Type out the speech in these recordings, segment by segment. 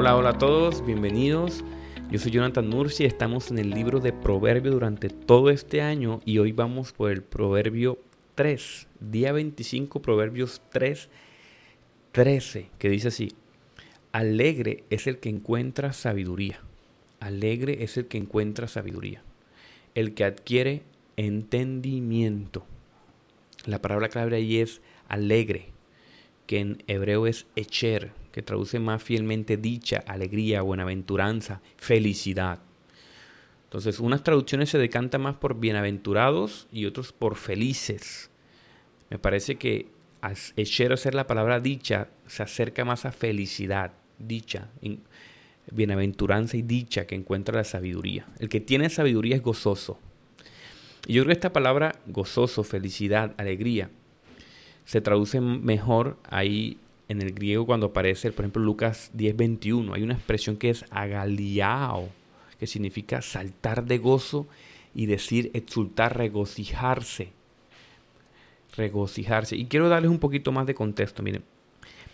Hola, hola a todos, bienvenidos. Yo soy Jonathan Murci, estamos en el libro de Proverbio durante todo este año y hoy vamos por el Proverbio 3, día 25, Proverbios 3, 13, que dice así, alegre es el que encuentra sabiduría, alegre es el que encuentra sabiduría, el que adquiere entendimiento. La palabra clave ahí es alegre, que en hebreo es echer, que traduce más fielmente dicha, alegría, buenaventuranza, felicidad. Entonces, unas traducciones se decantan más por bienaventurados y otros por felices. Me parece que echero ser la palabra dicha se acerca más a felicidad, dicha, bienaventuranza y dicha que encuentra la sabiduría. El que tiene sabiduría es gozoso. Y yo creo que esta palabra gozoso, felicidad, alegría, se traduce mejor ahí en el griego cuando aparece, por ejemplo, Lucas 10:21. Hay una expresión que es agaliao, que significa saltar de gozo y decir exultar, regocijarse. Regocijarse. Y quiero darles un poquito más de contexto. Miren,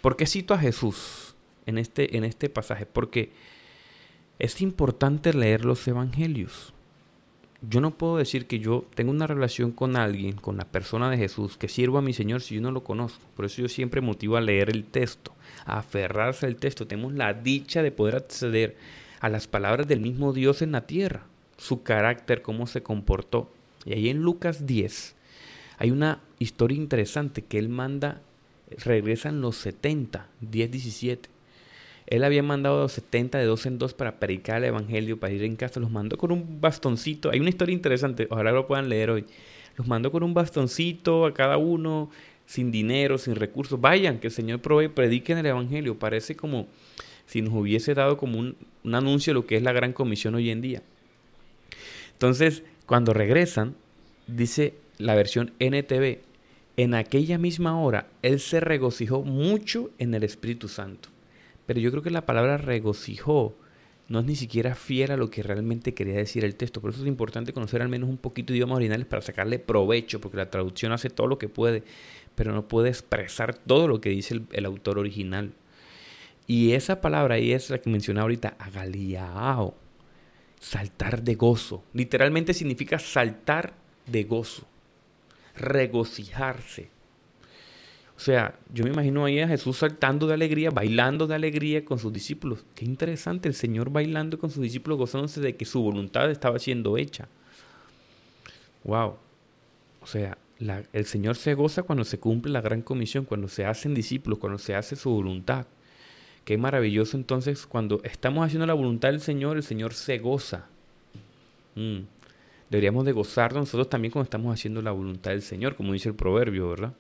¿por qué cito a Jesús en este, en este pasaje? Porque es importante leer los evangelios yo no puedo decir que yo tengo una relación con alguien, con la persona de Jesús, que sirvo a mi Señor si yo no lo conozco. Por eso yo siempre motivo a leer el texto, a aferrarse al texto. Tenemos la dicha de poder acceder a las palabras del mismo Dios en la tierra, su carácter, cómo se comportó. Y ahí en Lucas 10 hay una historia interesante que él manda, regresan los 70, 10, 17 él había mandado a los 70 de dos en dos para predicar el evangelio, para ir en casa. Los mandó con un bastoncito. Hay una historia interesante, ojalá lo puedan leer hoy. Los mandó con un bastoncito a cada uno, sin dinero, sin recursos. Vayan, que el Señor provee, prediquen el evangelio. Parece como si nos hubiese dado como un, un anuncio de lo que es la gran comisión hoy en día. Entonces, cuando regresan, dice la versión NTV, en aquella misma hora, Él se regocijó mucho en el Espíritu Santo pero yo creo que la palabra regocijó no es ni siquiera fiel a lo que realmente quería decir el texto. Por eso es importante conocer al menos un poquito de idiomas originales para sacarle provecho, porque la traducción hace todo lo que puede, pero no puede expresar todo lo que dice el, autor original. Y esa palabra ahí es la que mencionaba ahorita, agaliao, saltar de gozo. Literalmente significa saltar de gozo, regocijarse. O sea, yo me imagino ahí a Jesús saltando de alegría, bailando de alegría con sus discípulos. Qué interesante, el Señor bailando con sus discípulos, gozándose de que su voluntad estaba siendo hecha. Wow. O sea, el Señor se goza cuando se cumple la gran comisión, cuando se hacen discípulos, cuando se hace su voluntad. Qué maravilloso entonces cuando estamos haciendo la voluntad del Señor, el Señor se goza. Mm. Deberíamos de gozarnos nosotros también cuando estamos haciendo la voluntad del Señor, como dice el proverbio, ¿verdad?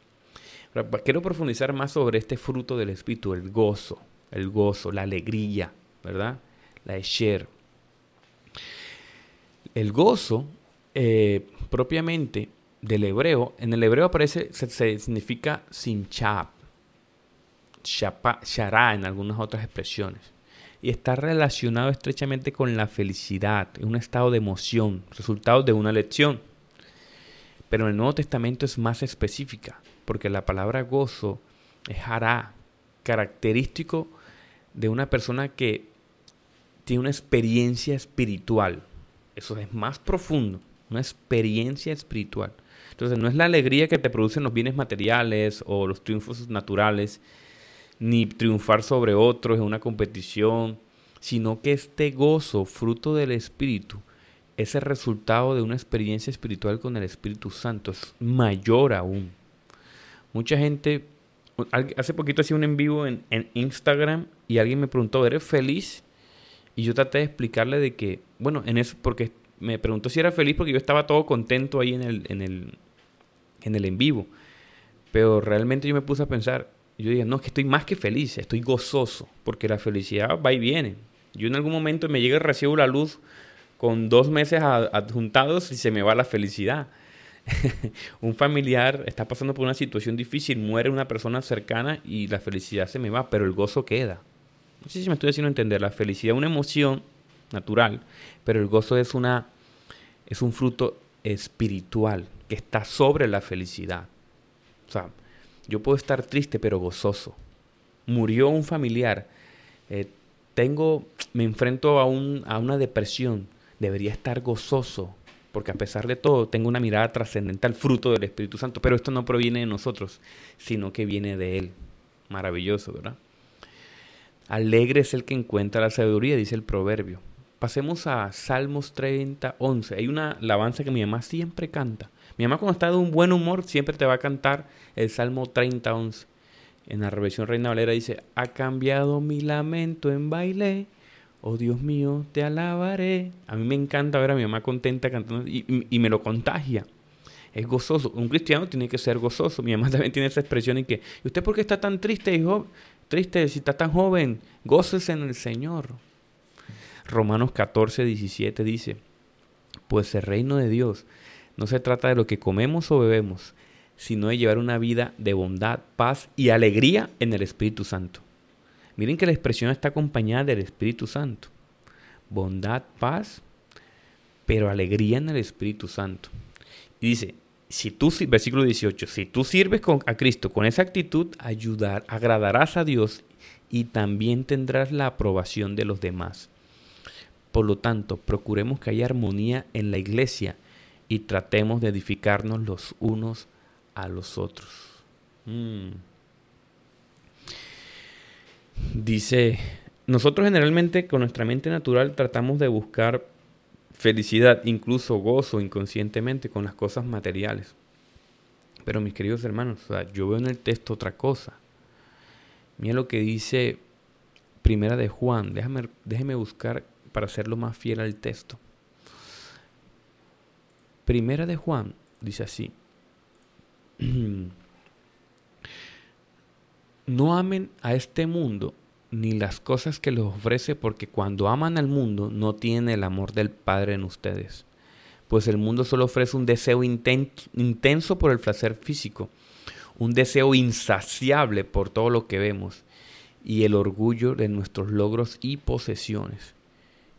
Quiero profundizar más sobre este fruto del Espíritu, el gozo, el gozo, la alegría, ¿verdad? La esher. El gozo, eh, propiamente del hebreo, en el hebreo aparece, se, significa simchab, shara en algunas otras expresiones. Y está relacionado estrechamente con la felicidad, un estado de emoción, resultado de una lección. Pero en el Nuevo Testamento es más específica porque la palabra gozo es hará, característico de una persona que tiene una experiencia espiritual. Eso es más profundo, una experiencia espiritual. Entonces no es la alegría que te producen los bienes materiales o los triunfos naturales, ni triunfar sobre otros en una competición, sino que este gozo, fruto del Espíritu, es el resultado de una experiencia espiritual con el Espíritu Santo, es mayor aún. Mucha gente, hace poquito hacía un en vivo en, Instagram y alguien me preguntó, ¿eres feliz? Y yo traté de explicarle de que, bueno, en eso, porque me preguntó si era feliz porque yo estaba todo contento ahí en el, en el, en el en vivo. Pero realmente yo me puse a pensar, yo dije, no, es que estoy más que feliz, estoy gozoso, porque la felicidad va y viene. Yo en algún momento me llega, recibo la luz con dos meses adjuntados y se me va la felicidad. un familiar está pasando por una situación difícil, muere una persona cercana y la felicidad se me va, pero el gozo queda. No sé si me estoy haciendo entender. La felicidad es una emoción natural, pero el gozo es, una, es un fruto espiritual que está sobre la felicidad. O sea, yo puedo estar triste pero gozoso. Murió un familiar. Eh, tengo, me enfrento a, un, a una depresión, debería estar gozoso, porque a pesar de todo tengo una mirada trascendental, fruto del Espíritu Santo, pero esto no proviene de nosotros, sino que viene de Él. Maravilloso, ¿verdad? Alegre es el que encuentra la sabiduría, dice el proverbio. Pasemos a Salmos 30, 11. Hay una alabanza que mi mamá siempre canta. Mi mamá cuando está de un buen humor siempre te va a cantar el Salmo 30, 11. En la revisión Reina Valera dice, ha cambiado mi lamento en baile, oh Dios mío, te alabaré. A mí me encanta ver a mi mamá contenta cantando y, me lo contagia. Es gozoso. Un cristiano tiene que ser gozoso. Mi mamá también tiene esa expresión en que, ¿y usted por qué está tan triste, hijo? Triste, si está tan joven, gócese en el Señor. Romanos 14, 17 dice, pues el reino de Dios no se trata de lo que comemos o bebemos, sino de llevar una vida de bondad, paz y alegría en el Espíritu Santo. Miren que la expresión está acompañada del Espíritu Santo. Bondad, paz, pero alegría en el Espíritu Santo. Y dice, si tú, versículo 18, si tú sirves a Cristo con esa actitud, ayudar, agradarás a Dios y también tendrás la aprobación de los demás. Por lo tanto, procuremos que haya armonía en la iglesia y tratemos de edificarnos los unos a los otros. Mm. Dice, nosotros generalmente con nuestra mente natural tratamos de buscar felicidad, incluso gozo inconscientemente con las cosas materiales. Pero mis queridos hermanos, yo veo en el texto otra cosa. Mira lo que dice Primera de Juan. Déjame, déjeme buscar para hacerlo más fiel al texto. Primera de Juan dice así. No amen a este mundo ni las cosas que les ofrece, porque cuando aman al mundo no tienen el amor del Padre en ustedes. Pues el mundo solo ofrece un deseo intenso por el placer físico, un deseo insaciable por todo lo que vemos y el orgullo de nuestros logros y posesiones.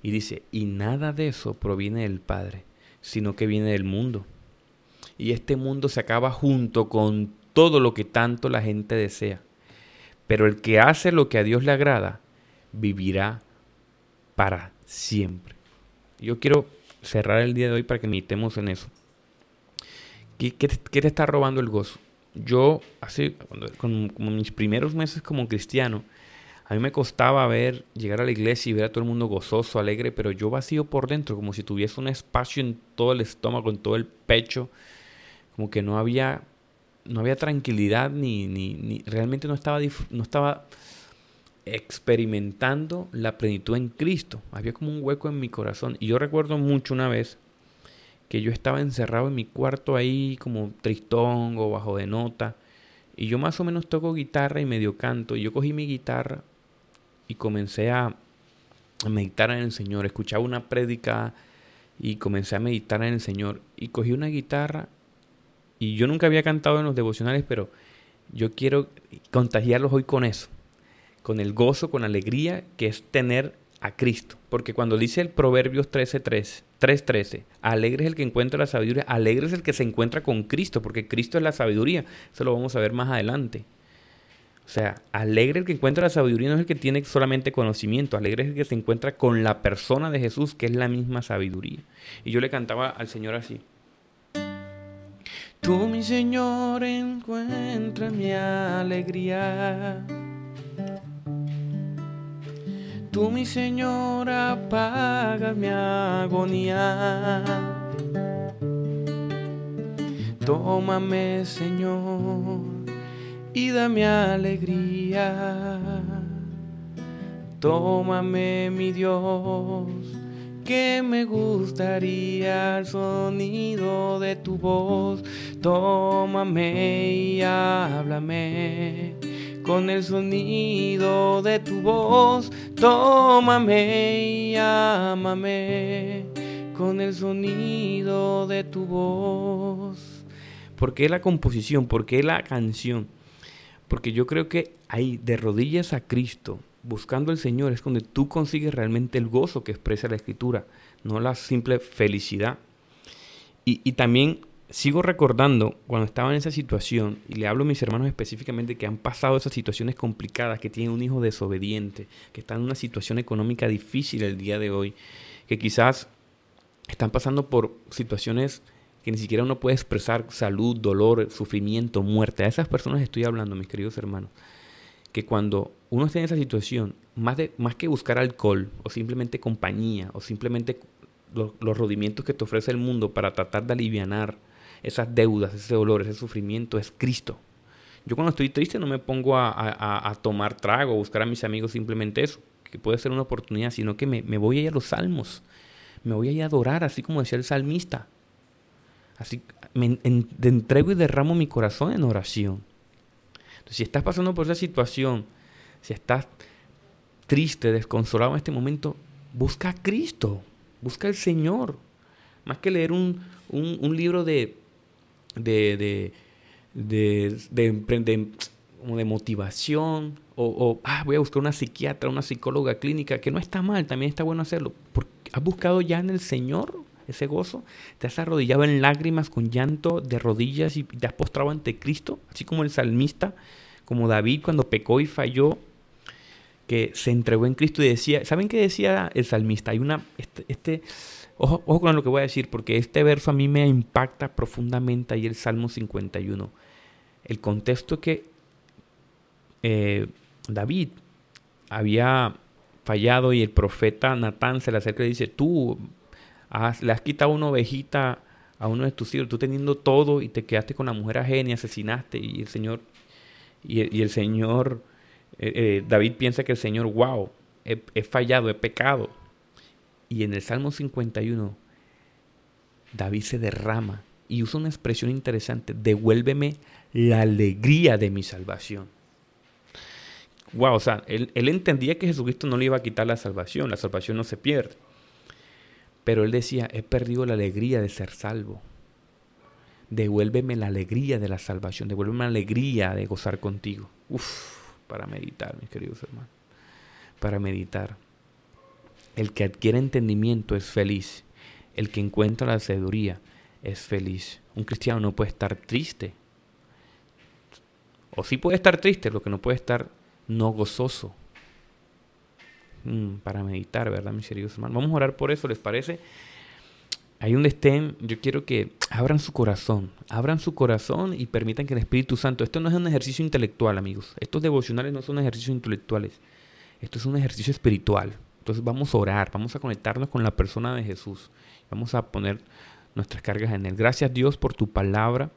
Y dice, y nada de eso proviene del Padre, sino que viene del mundo. Y este mundo se acaba junto con todo lo que tanto la gente desea. Pero el que hace lo que a Dios le agrada, vivirá para siempre. Yo quiero cerrar el día de hoy para que meditemos en eso. ¿Qué, te está robando el gozo? Yo, hace, como mis primeros meses como cristiano, a mí me costaba ver, llegar a la iglesia y ver a todo el mundo gozoso, alegre, pero yo vacío por dentro, como si tuviese un espacio en todo el estómago, en todo el pecho, como que no había, no había tranquilidad ni, ni, realmente no estaba, no estaba experimentando la plenitud en Cristo. Había como un hueco en mi corazón. Y yo recuerdo mucho una vez que yo estaba encerrado en mi cuarto ahí como tristón o bajo de nota. Y yo más o menos toco guitarra y medio canto. Y yo cogí mi guitarra y comencé a, meditar en el Señor. Escuchaba una prédica y comencé a meditar en el Señor. Y cogí una guitarra y yo nunca había cantado en los devocionales, pero yo quiero contagiarlos hoy con eso, con el gozo, con alegría que es tener a Cristo. Porque cuando dice el Proverbios 13.3, 3.13, alegre es el que encuentra la sabiduría, alegre es el que se encuentra con Cristo, porque Cristo es la sabiduría. Eso lo vamos a ver más adelante. O sea, alegre el que encuentra la sabiduría no es el que tiene solamente conocimiento, alegre es el que se encuentra con la persona de Jesús, que es la misma sabiduría. Y yo le cantaba al Señor así. Tú, mi Señor, encuentra mi alegría. Tú, mi Señor, apagas mi agonía. Tómame, Señor y dame alegría. Tómame, mi Dios, que me gustaría el sonido de tu voz. Tómame y háblame con el sonido de tu voz. Tómame y ámame con el sonido de tu voz. ¿Por qué la composición? ¿Por qué la canción? Porque yo creo que ahí, de rodillas a Cristo, buscando al Señor, es donde tú consigues realmente el gozo que expresa la Escritura, no la simple felicidad. Y, también sigo recordando cuando estaba en esa situación, y le hablo a mis hermanos específicamente que han pasado esas situaciones complicadas, que tienen un hijo desobediente, que están en una situación económica difícil el día de hoy, que quizás están pasando por situaciones que ni siquiera uno puede expresar salud, dolor, sufrimiento, muerte. A esas personas estoy hablando, mis queridos hermanos. Que cuando uno está en esa situación, más, de, más que buscar alcohol o simplemente compañía o simplemente los, los rodimientos que te ofrece el mundo para tratar de aliviar esas deudas, ese dolor, ese sufrimiento, es Cristo. Yo cuando estoy triste no me pongo a, tomar trago, a buscar a mis amigos simplemente eso, que puede ser una oportunidad, sino que me, voy a ir a los salmos, me voy a ir a adorar, así como decía el salmista. Así me entrego y derramo mi corazón en oración. Entonces, si estás pasando por esa situación, si estás triste, desconsolado en este momento, busca a Cristo, busca al Señor. Más que leer un libro de, de, de, de, de motivación, o, ah, voy a buscar una psiquiatra, una psicóloga clínica, que no está mal, también está bueno hacerlo. Porque ¿Has buscado ya en el Señor ese gozo? ¿Te has arrodillado en lágrimas, con llanto de rodillas y te has postrado ante Cristo? Así como el salmista, como David cuando pecó y falló, que se entregó en Cristo y decía, ¿saben qué decía el salmista? Hay una, este, este Ojo, con lo que voy a decir, porque este verso a mí me impacta profundamente ahí el Salmo 51. El contexto que eh, David había fallado y el profeta Natán se le acerca y dice, tú le has quitado una ovejita a uno de tus hijos, tú teniendo todo y te quedaste con la mujer ajena y asesinaste y el Señor, y, el Señor, eh, eh, David piensa que el Señor, wow, he fallado, he pecado, y en el Salmo 51, David se derrama y usa una expresión interesante, devuélveme la alegría de mi salvación. Wow, o sea, él, él, entendía que Jesucristo no le iba a quitar la salvación, la salvación no se pierde. Pero él decía, he perdido la alegría de ser salvo. Devuélveme la alegría de la salvación, devuélveme la alegría de gozar contigo. Uf, para meditar, mis queridos hermanos. Para meditar. El que adquiere entendimiento es feliz. El que encuentra la sabiduría es feliz. Un cristiano no puede estar triste. O sí puede estar triste, lo que no puede estar no gozoso. Mm, para meditar, ¿verdad, mis queridos hermanos? Vamos a orar por eso, ¿les parece? Ahí donde estén, yo quiero que abran su corazón, abran su corazón y permitan que el Espíritu Santo, esto no es un ejercicio intelectual, amigos, estos devocionales no son ejercicios intelectuales, esto es un ejercicio espiritual. Entonces vamos a orar, vamos a conectarnos con la persona de Jesús. Vamos a poner nuestras cargas en Él. Gracias Dios por tu palabra.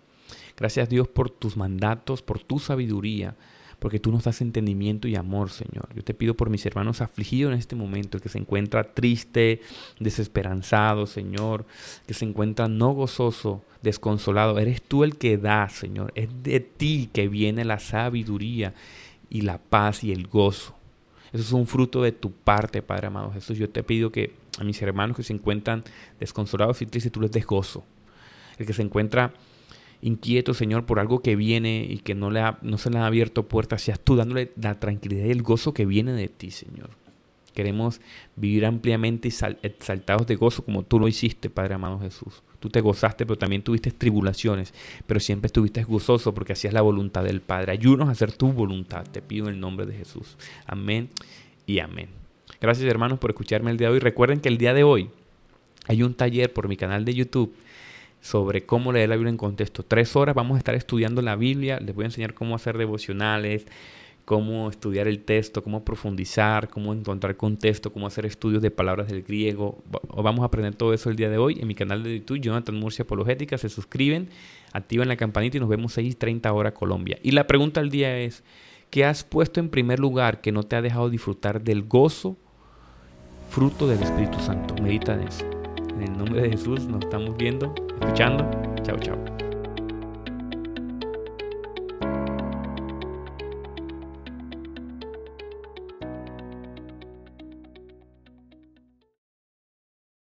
Gracias Dios por tus mandatos, por tu sabiduría, porque tú nos das entendimiento y amor, Señor. Yo te pido por mis hermanos afligidos en este momento, el que se encuentra triste, desesperanzado, Señor, que se encuentra no gozoso, desconsolado. Eres tú el que da, Señor. Es de ti que viene la sabiduría y la paz y el gozo. Eso es un fruto de tu parte, Padre amado Jesús. Yo te pido que a mis hermanos que se encuentran desconsolados y tristes, tú les des gozo. El que se encuentra inquieto, Señor, por algo que viene y que no, le no se le ha abierto puertas, seas tú dándole la tranquilidad y el gozo que viene de ti, Señor. Queremos vivir ampliamente y exaltados de gozo como tú lo hiciste, Padre amado Jesús. Tú te gozaste, pero también tuviste tribulaciones, pero siempre estuviste gozoso porque hacías la voluntad del Padre. Ayúdanos a hacer tu voluntad, te pido en el nombre de Jesús. Amén y amén. Gracias hermanos por escucharme el día de hoy. Recuerden que el día de hoy hay un taller por mi canal de YouTube sobre cómo leer la Biblia en contexto. Tres horas vamos a estar estudiando la Biblia. Les voy a enseñar cómo hacer devocionales, cómo estudiar el texto, cómo profundizar, cómo encontrar contexto, cómo hacer estudios de palabras del griego. Vamos a aprender todo eso el día de hoy en mi canal de YouTube, Jonathan Murcia Apologética. Se suscriben, activan la campanita y nos vemos 6.30 hora Colombia. Y la pregunta del día es, ¿qué has puesto en primer lugar que no te ha dejado disfrutar del gozo, fruto del Espíritu Santo? Medita en eso. En el nombre de Jesús nos estamos viendo, escuchando. Chao, chao.